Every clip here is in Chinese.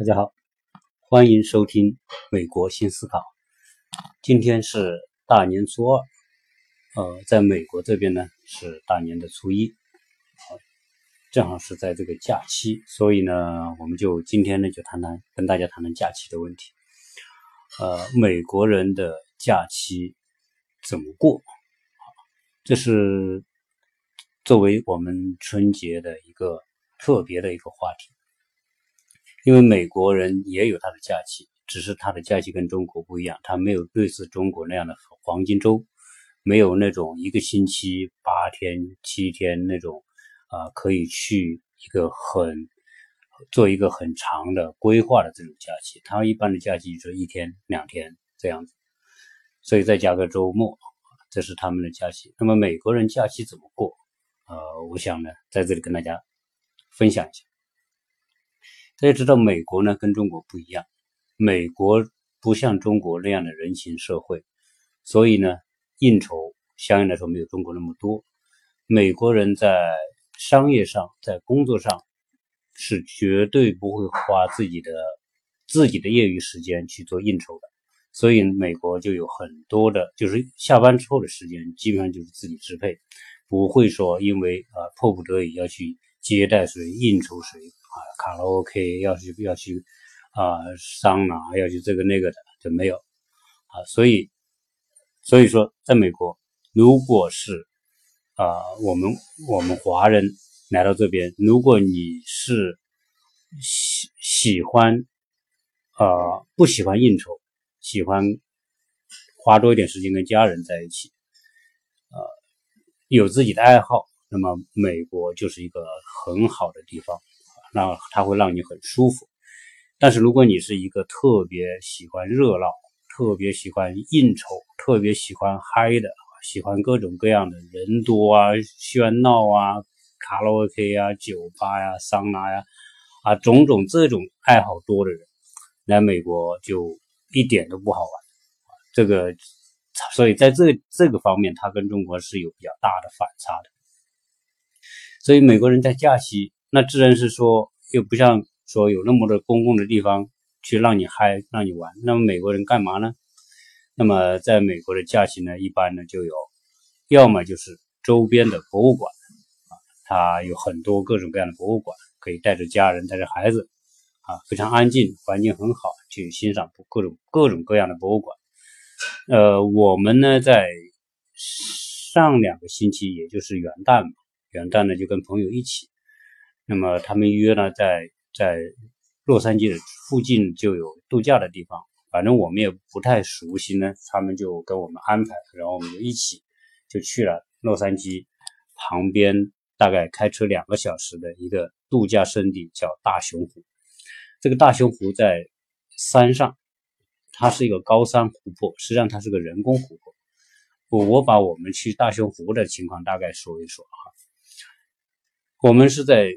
大家好，欢迎收听《美国新思考》。今天是大年初二，呃，在美国这边呢是大年的初一，正好是在这个假期，所以呢，我们就今天呢就谈谈跟大家谈谈假期的问题。呃，美国人的假期怎么过？这是作为我们春节的一个特别的一个话题。因为美国人也有他的假期，只是他的假期跟中国不一样，他没有类似中国那样的黄金周，没有那种一个星期八天、七天那种啊，可以去一个很做一个很长的规划的这种假期。他一般的假期就是一天、两天这样子，所以再加个周末，这是他们的假期。那么美国人假期怎么过？呃，我想呢，在这里跟大家分享一下。大家知道，美国呢跟中国不一样，美国不像中国那样的人情社会，所以呢应酬相应来说没有中国那么多。美国人在商业上，在工作上是绝对不会花自己的自己的业余时间去做应酬的，所以美国就有很多的，就是下班之后的时间基本上就是自己支配，不会说因为啊迫不得已要去接待谁、应酬谁。啊，卡拉 OK 要去要去啊，桑拿要去这个那个的就没有啊，所以所以说，在美国，如果是啊，我们我们华人来到这边，如果你是喜喜欢啊，不喜欢应酬，喜欢花多一点时间跟家人在一起，呃，有自己的爱好，那么美国就是一个很好的地方。那它会让你很舒服，但是如果你是一个特别喜欢热闹、特别喜欢应酬、特别喜欢嗨的，喜欢各种各样的人多啊、喧闹啊、卡拉 OK 啊、酒吧呀、桑拿呀啊种种这种爱好多的人，来美国就一点都不好玩。这个，所以在这这个方面，它跟中国是有比较大的反差的。所以美国人在假期。那自然是说，又不像说有那么多公共的地方去让你嗨、让你玩。那么美国人干嘛呢？那么在美国的假期呢，一般呢就有，要么就是周边的博物馆啊，它有很多各种各样的博物馆，可以带着家人、带着孩子啊，非常安静，环境很好，去欣赏各种各种各样的博物馆。呃，我们呢在上两个星期，也就是元旦嘛，元旦呢就跟朋友一起。那么他们约呢，在在洛杉矶的附近就有度假的地方，反正我们也不太熟悉呢，他们就跟我们安排，然后我们就一起就去了洛杉矶旁边，大概开车两个小时的一个度假胜地，叫大熊湖。这个大熊湖在山上，它是一个高山湖泊，实际上它是个人工湖泊。我我把我们去大熊湖的情况大概说一说哈，我们是在。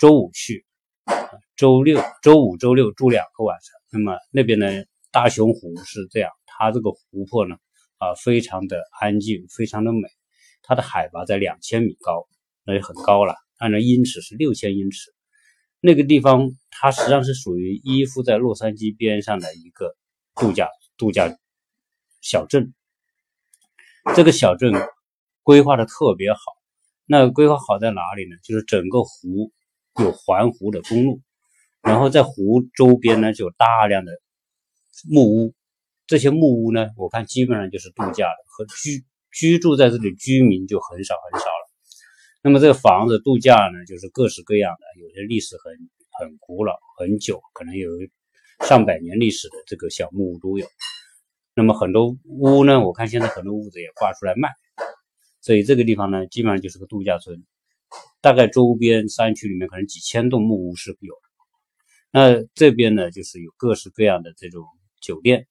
周五去，周六、周五、周六住两个晚上。那么那边呢，大熊湖是这样，它这个湖泊呢，啊，非常的安静，非常的美。它的海拔在两千米高，那就很高了。按照英尺是六千英尺。那个地方它实际上是属于依附在洛杉矶边上的一个度假度假小镇。这个小镇规划的特别好。那规划好在哪里呢？就是整个湖。有环湖的公路，然后在湖周边呢就有大量的木屋，这些木屋呢，我看基本上就是度假的和居居住在这里居民就很少很少了。那么这个房子度假呢，就是各式各样的，有些历史很很古老很久，可能有上百年历史的这个小木屋都有。那么很多屋呢，我看现在很多屋子也挂出来卖，所以这个地方呢，基本上就是个度假村。大概周边山区里面可能几千栋木屋是有的，那这边呢就是有各式各样的这种酒店，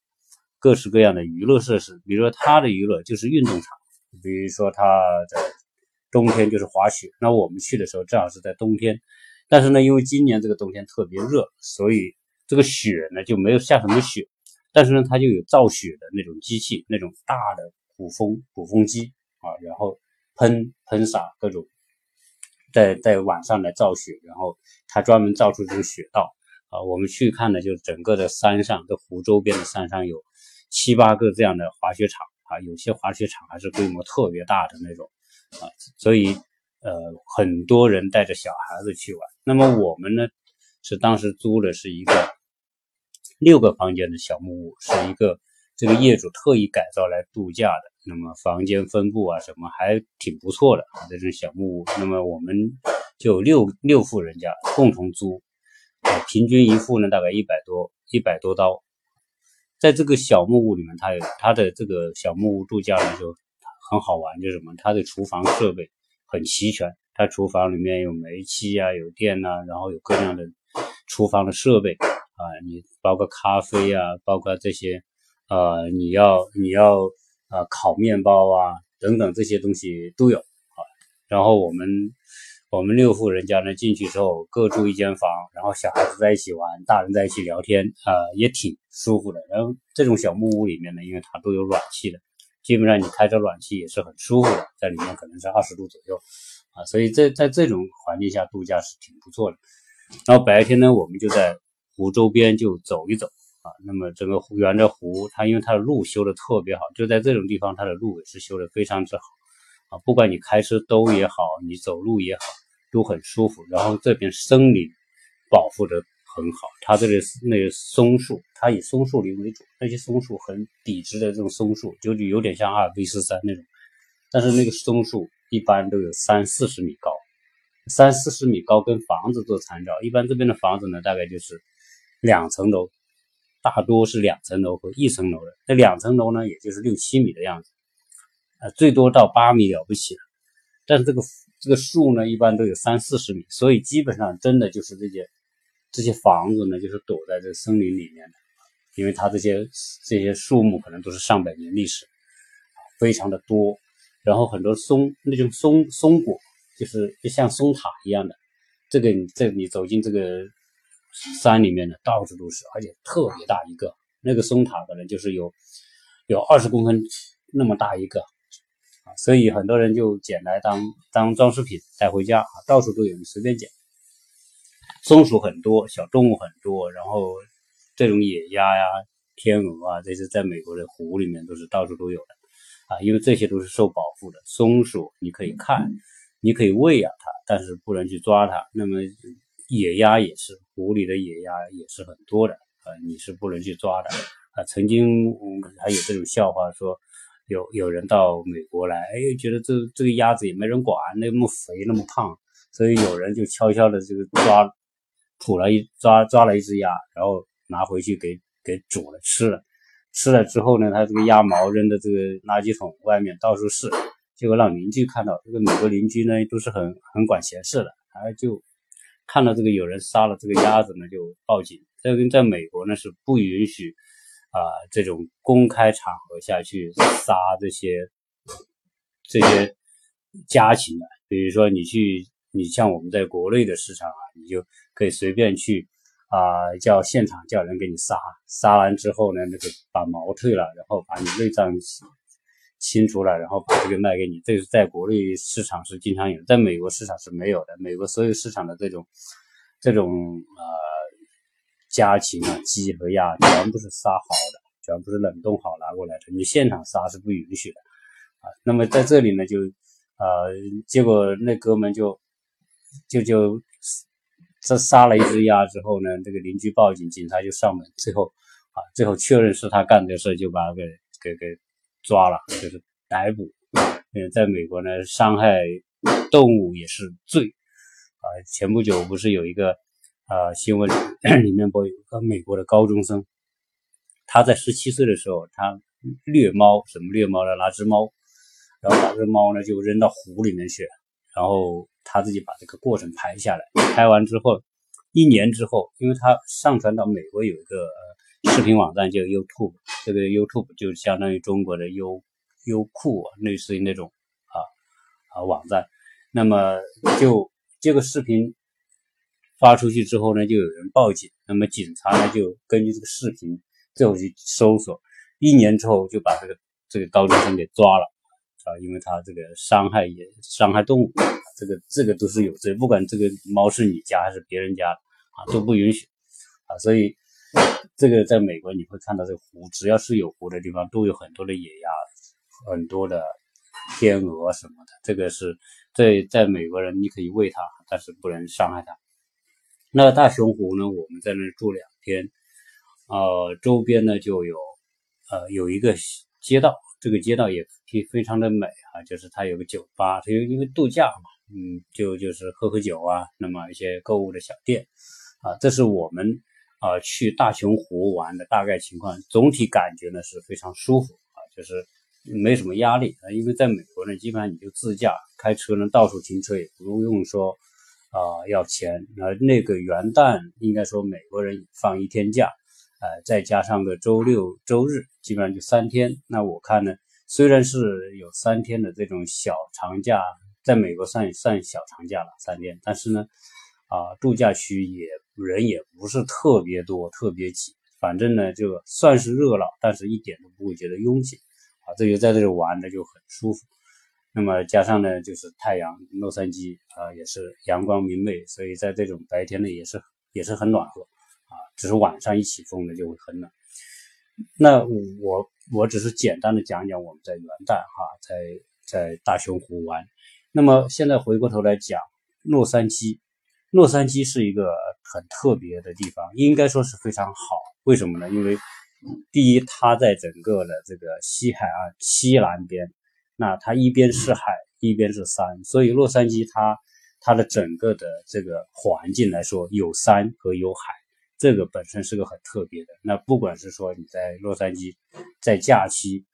各式各样的娱乐设施，比如说它的娱乐就是运动场，比如说它在冬天就是滑雪，那我们去的时候正好是在冬天，但是呢因为今年这个冬天特别热，所以这个雪呢就没有下什么雪，但是呢它就有造雪的那种机器，那种大的鼓风鼓风机啊，然后喷喷洒各种。在在晚上来造雪，然后他专门造出这种雪道，啊，我们去看的就整个的山上，这湖周边的山上有七八个这样的滑雪场。啊，有些滑雪场还是规模特别大的那种。啊，所以呃很多人带着小孩子去玩。那么我们呢是当时租的是一个六个房间的小木屋，是一个这个业主特意改造来度假的。那么房间分布啊什么还挺不错的，这种小木屋。那么我们就六六户人家共同租。平均一户呢，大概一百多一百多刀，在这个小木屋里面，它有它的这个小木屋度假呢就很好玩，就是什么，它的厨房设备很齐全，它厨房里面有煤气啊，有电呐，然后有各样的厨房的设备啊，你包括咖啡啊，包括这些呃，你要你要啊烤面包啊等等这些东西都有啊，然后我们。我们六户人家呢进去之后各住一间房，然后小孩子在一起玩，大人在一起聊天，啊，也挺舒服的。然后这种小木屋里面呢，因为它都有暖气的，基本上你开着暖气也是很舒服的，在里面可能是二十度左右，啊，所以在在这种环境下度假是挺不错的。然后白天呢，我们就在湖周边就走一走，那么整个湖沿着湖，它因为它的路修的特别好，就在这种地方，它的路也是修的非常之好。啊，不管你开车兜也好，你走路也好，都很舒服。然后这边森林保护的很好，它这里那个松树，它以松树林为主，那些松树很笔直的这种松树，就有点像阿尔卑斯山那种。但是那个松树一般都有三四十米高，三四十米高跟房子做参照。一般这边的房子呢，大概就是两层楼，大多是两层楼和一层楼的。那两层楼呢，也就是六七米的样子。啊，最多到八米了不起了，但是这个这个树呢，一般都有三四十米，所以基本上真的就是这些这些房子呢，就是躲在这森林里面的，因为它这些这些树木可能都是上百年历史，非常的多，然后很多松那种松松果，就是就像松塔一样的，这个你这你走进这个山里面的到处都是，而且特别大一个，那个松塔可能就是有有二十公分那么大一个。啊所以很多人就捡来当当装饰品带回家啊，到处都有，你随便捡。松鼠很多，小动物很多，然后这种野鸭呀、天鹅啊，这些在美国的湖里面都是到处都有的啊，因为这些都是受保护的。松鼠你可以看，你可以喂养它，但是不能去抓它。那么野鸭也是，湖里的野鸭也是很多的啊，你是不能去抓的啊。曾经还有这种笑话说。有有人到美国来，哎，觉得这这个鸭子也没人管，那么肥那么胖，所以有人就悄悄的这个抓，捕了一抓抓了一只鸭，然后拿回去给给煮了吃了，吃了之后呢，他这个鸭毛扔的这个垃圾桶外面到处是，结果让邻居看到，这个美国邻居呢都是很很管闲事的，他就看到这个有人杀了这个鸭子呢，就报警。这个在美国呢是不允许。啊，这种公开场合下去杀这些这些家禽的，比如说你去，你像我们在国内的市场啊，你就可以随便去啊，叫现场叫人给你杀，杀完之后呢，那个把毛退了，然后把你内脏清除了，然后把这个卖给你。这是在国内市场是经常有，在美国市场是没有的。美国所有市场的这种这种呃。家禽啊，鸡和鸭全部是杀好的，全部是冷冻好拿过来的。你现场杀是不允许的啊。那么在这里呢，就呃，结果那哥们就就就这杀了一只鸭之后呢，这个邻居报警，警察就上门，最后啊，最后确认是他干的事，就把他给给给抓了，就是逮捕。嗯，在美国呢，伤害动物也是罪啊。前不久不是有一个。啊，新闻 里面播有个美国的高中生，他在十七岁的时候，他虐猫，什么虐猫呢？拿只猫，然后把这猫呢就扔到湖里面去，然后他自己把这个过程拍下来。拍完之后，一年之后，因为他上传到美国有一个视频网站叫 YouTube，这个 YouTube 就相当于中国的优优酷，类似于那种啊啊网站。那么就这个视频。发出去之后呢，就有人报警，那么警察呢就根据这个视频最后去搜索，一年之后就把这个这个高中生给抓了啊，因为他这个伤害也伤害动物，这个这个都是有罪，不管这个猫是你家还是别人家啊，都不允许啊，所以这个在美国你会看到这个湖，只要是有湖的地方都有很多的野鸭，很多的天鹅什么的。这个是在在美国人你可以喂它，但是不能伤害它。那大熊湖呢，我们在那住两天，呃，周边呢就有呃有一个街道，这个街道也非非常的美啊，就是它有个酒吧，它有因为度假嘛。嗯，就就是喝喝酒啊，那么一些购物的小店，啊，这是我们啊去大熊湖玩的大概情况。总体感觉呢是非常舒服啊，就是没什么压力啊。因为在美国呢，基本上你就自驾开车呢，到处停车也不用说啊要钱。那那个元旦应该说美国人放一天假，呃，再加上个周六周日，基本上就三天。那我看呢，虽然是有三天的这种小长假。在美国算算小长假了三天，但是呢，啊，度假区也人也不是特别多，特别挤，反正呢就算是热闹，但是一点都不会觉得拥挤，啊，这就在这里玩的就很舒服。那么加上呢，就是太阳，洛杉矶啊也是阳光明媚，所以在这种白天呢也是也是很暖和，啊，只是晚上一起风呢就会很冷。那我我只是简单的讲讲我们在元旦哈，在在大熊湖玩。那么现在回过头来讲，洛杉矶，洛杉矶是一个很特别的地方，应该说是非常好。为什么呢？因为第一，它在整个的这个西海岸西南边，那它一边是海，一边是山，所以洛杉矶它它的整个的这个环境来说，有山和有海，这个本身是个很特别的。那不管是说你在洛杉矶，在假期。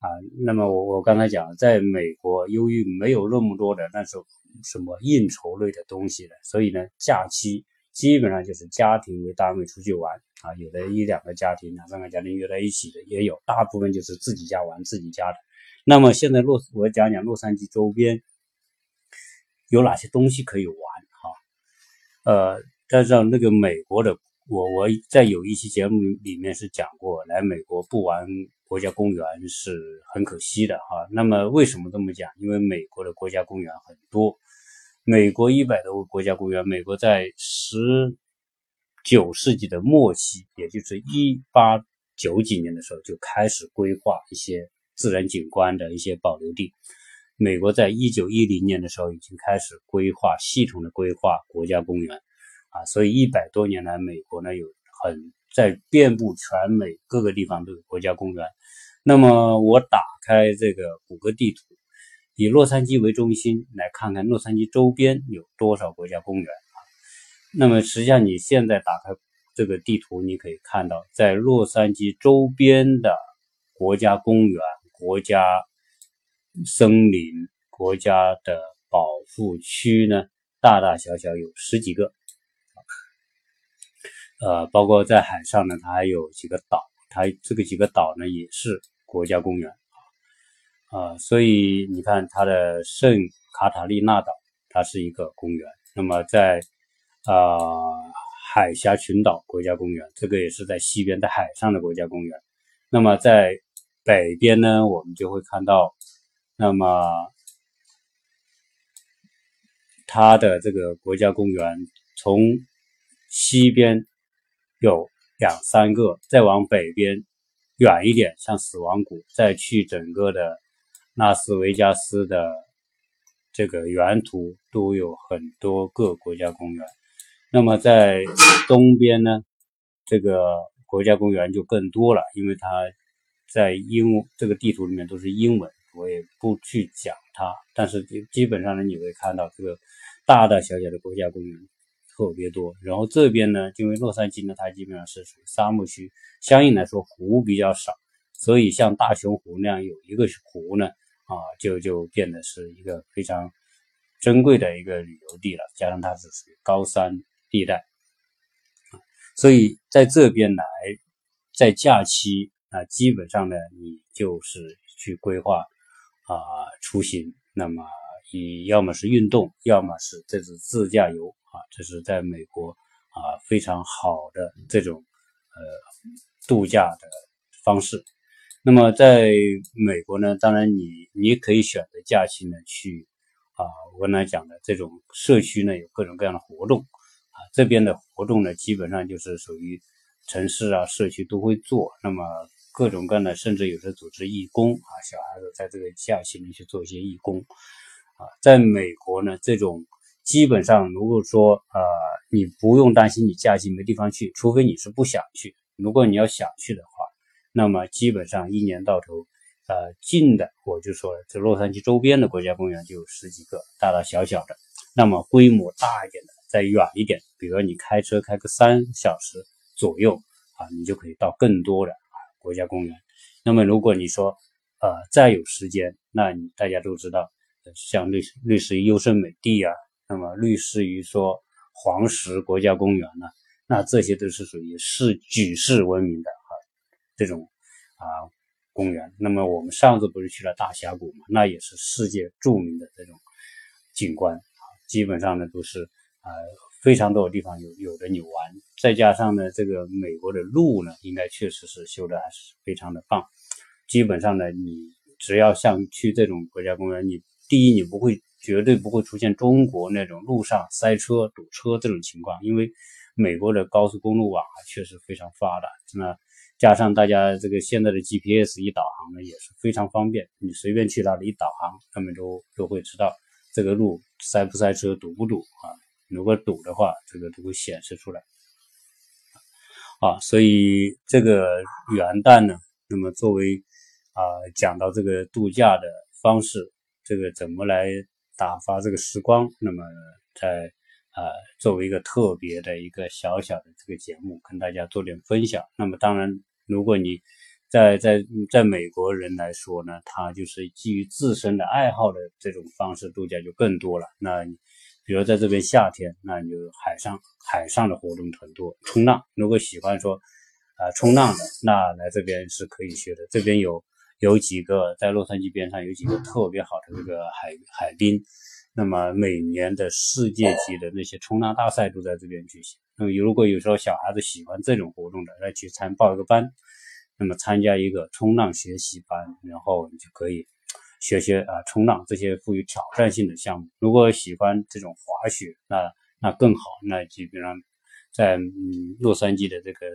啊，那么我我刚才讲，在美国，由于没有那么多的那种什么应酬类的东西的，所以呢，假期基本上就是家庭为单位出去玩啊，有的一两个家庭、两三个家庭约在一起的也有，大部分就是自己家玩自己家的。那么现在洛，我讲讲洛杉矶周边有哪些东西可以玩哈？呃，加上那个美国的，我我在有一期节目里面是讲过，来美国不玩。国家公园是很可惜的哈。那么为什么这么讲？因为美国的国家公园很多，美国一百多个国家公园。美国在十九世纪的末期，也就是一八九几年的时候，就开始规划一些自然景观的一些保留地。美国在一九一零年的时候，已经开始规划系统的规划国家公园啊。所以一百多年来，美国呢有很在遍布全美各个地方都有国家公园。那么我打开这个谷歌地图，以洛杉矶为中心，来看看洛杉矶周边有多少国家公园啊？那么实际上你现在打开这个地图，你可以看到，在洛杉矶周边的国家公园、国家森林、国家的保护区呢，大大小小有十几个。呃，包括在海上呢，它还有几个岛，它这个几个岛呢也是。国家公园啊，所以你看它的圣卡塔利娜岛，它是一个公园。那么在啊海峡群岛国家公园，这个也是在西边，在海上的国家公园。那么在北边呢，我们就会看到，那么它的这个国家公园从西边有两三个，再往北边。远一点，像死亡谷，再去整个的拉斯维加斯的这个原图都有很多个国家公园。那么在东边呢，这个国家公园就更多了，因为它在英这个地图里面都是英文，我也不去讲它。但是基本上呢，你会看到这个大大小小的国家公园。特别多，然后这边呢，因为洛杉矶呢，它基本上是属于沙漠区，相应来说湖比较少，所以像大熊湖那样有一个湖呢，啊，就就变得是一个非常珍贵的一个旅游地了。加上它是属于高山地带，所以在这边来，在假期啊，基本上呢，你就是去规划啊出行，那么你要么是运动，要么是这是自驾游。啊，这是在美国啊非常好的这种呃度假的方式。那么在美国呢，当然你你可以选择假期呢去啊，我刚才讲的这种社区呢有各种各样的活动啊，这边的活动呢，基本上就是属于城市啊、社区都会做。那么各种各样的，甚至有的组织义工啊，小孩子在这个假期里去做一些义工啊。在美国呢，这种基本上如果说呃，你不用担心你假期没地方去，除非你是不想去。如果你要想去的，那么基本上一年到头，呃，近的我就说，这洛杉矶周边的国家公园就有十几个，大大小小的。那么规模大一点的，再远一点，比如你开车开个三小时左右啊，你就可以到更多的啊国家公园。那么如果你说呃再有时间，那你大家都知道，像类类似于优胜美地啊，那么类似于说黄石国家公园呢，那这些都是属于世举世闻名的这种啊公园。那么我们上次不是去了大峡谷嘛，那也是世界著名的这种景观啊。基本上呢都是啊非常多的地方有有的你玩，再加上呢这个美国的路呢应该确实是修的还是非常的棒。基本上呢你只要像去这种国家公园，你第一你不会绝对不会出现中国那种路上塞车堵车这种情况，因为美国的高速公路网啊确实非常发达。那加上大家这个现在的 GPS 一导航呢也是非常方便，你随便去哪里一导航，他们都都会知道。这个路塞不塞车，堵不堵啊？如果堵的话，这个都会显示出来啊。所以这个元旦呢，那么作为啊讲到这个度假的方式，这个怎么来打发这个时光？那么在啊作为一个特别的一个小小的这个节目，跟大家做点分享。那么当然，如果你在在在美国人来说呢，他就是基于自身的爱好的这种方式度假就更多了。那比如在这边夏天，那你就海上海上的活动很多，冲浪。如果喜欢说啊冲浪的，那来这边是可以学的。这边有有几个在洛杉矶边上有几个特别好的这个海海滨，那么每年的世界级的那些冲浪大赛都在这边举行。那么如果有时候小孩子喜欢这种活动的，那去参报一个班。那么参加一个冲浪学习班，然后你就可以学学啊冲浪这些富有挑战性的项目。如果喜欢这种滑雪，那那更好。那基本上在嗯洛杉矶的这个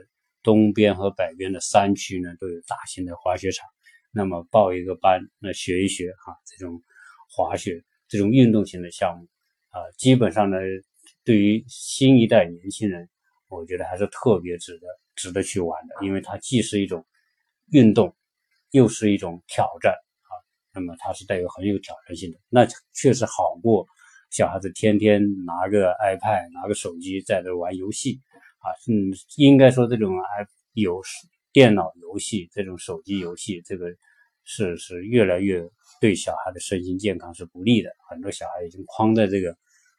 东边和北边的山区呢，都有大型的滑雪场。那么报一个班，那学一学哈这种滑雪这种运动型的项目啊，基本上呢对于新一代年轻人，我觉得还是特别值得值得去玩的，因为它既是一种。运动又是一种挑战啊，那么它是带有很有挑战性的，那确实好过小孩子天天拿个 iPad 拿个手机在这玩游戏啊，嗯，应该说这种 i 有电脑游戏这种手机游戏，这个是是越来越对小孩的身心健康是不利的，很多小孩已经框在这个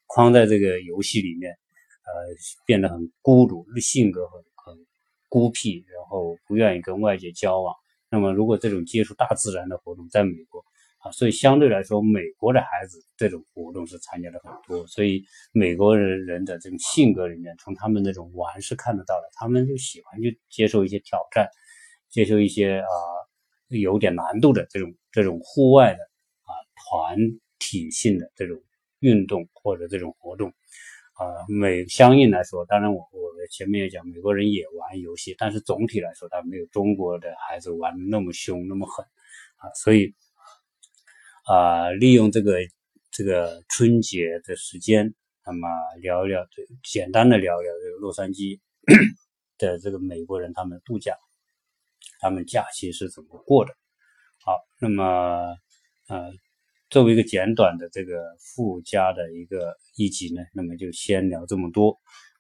框在这个游戏里面，呃，变得很孤独，性格很很孤僻。然后不愿意跟外界交往，那么如果这种接触大自然的活动，在美国啊，所以相对来说，美国的孩子这种活动是参加的很多，所以美国人人的这种性格里面，从他们那种玩是看得到的，他们就喜欢去接受一些挑战，接受一些啊有点难度的这种这种户外的啊团体性的这种运动或者这种活动。啊，美相应来说，当然我我前面也讲，美国人也玩游戏，但是总体来说，他没有中国的孩子玩的那么凶那么狠啊。所以啊，利用这个这个春节的时间，那么聊一聊这简单的聊一聊这个洛杉矶 的这个美国人他们度假，他们假期是怎么过的。好，那么呃。作为一个简短的这个附加的一个一集呢，那么就先聊这么多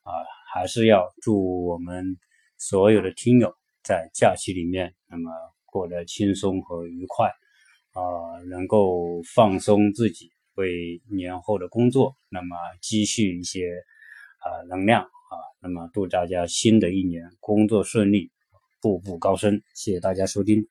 啊，还是要祝我们所有的听友在假期里面，那么过得轻松和愉快啊，能够放松自己，为年后的工作那么积蓄一些啊能量啊，那么祝大家新的一年工作顺利，步步高升。谢谢大家收听。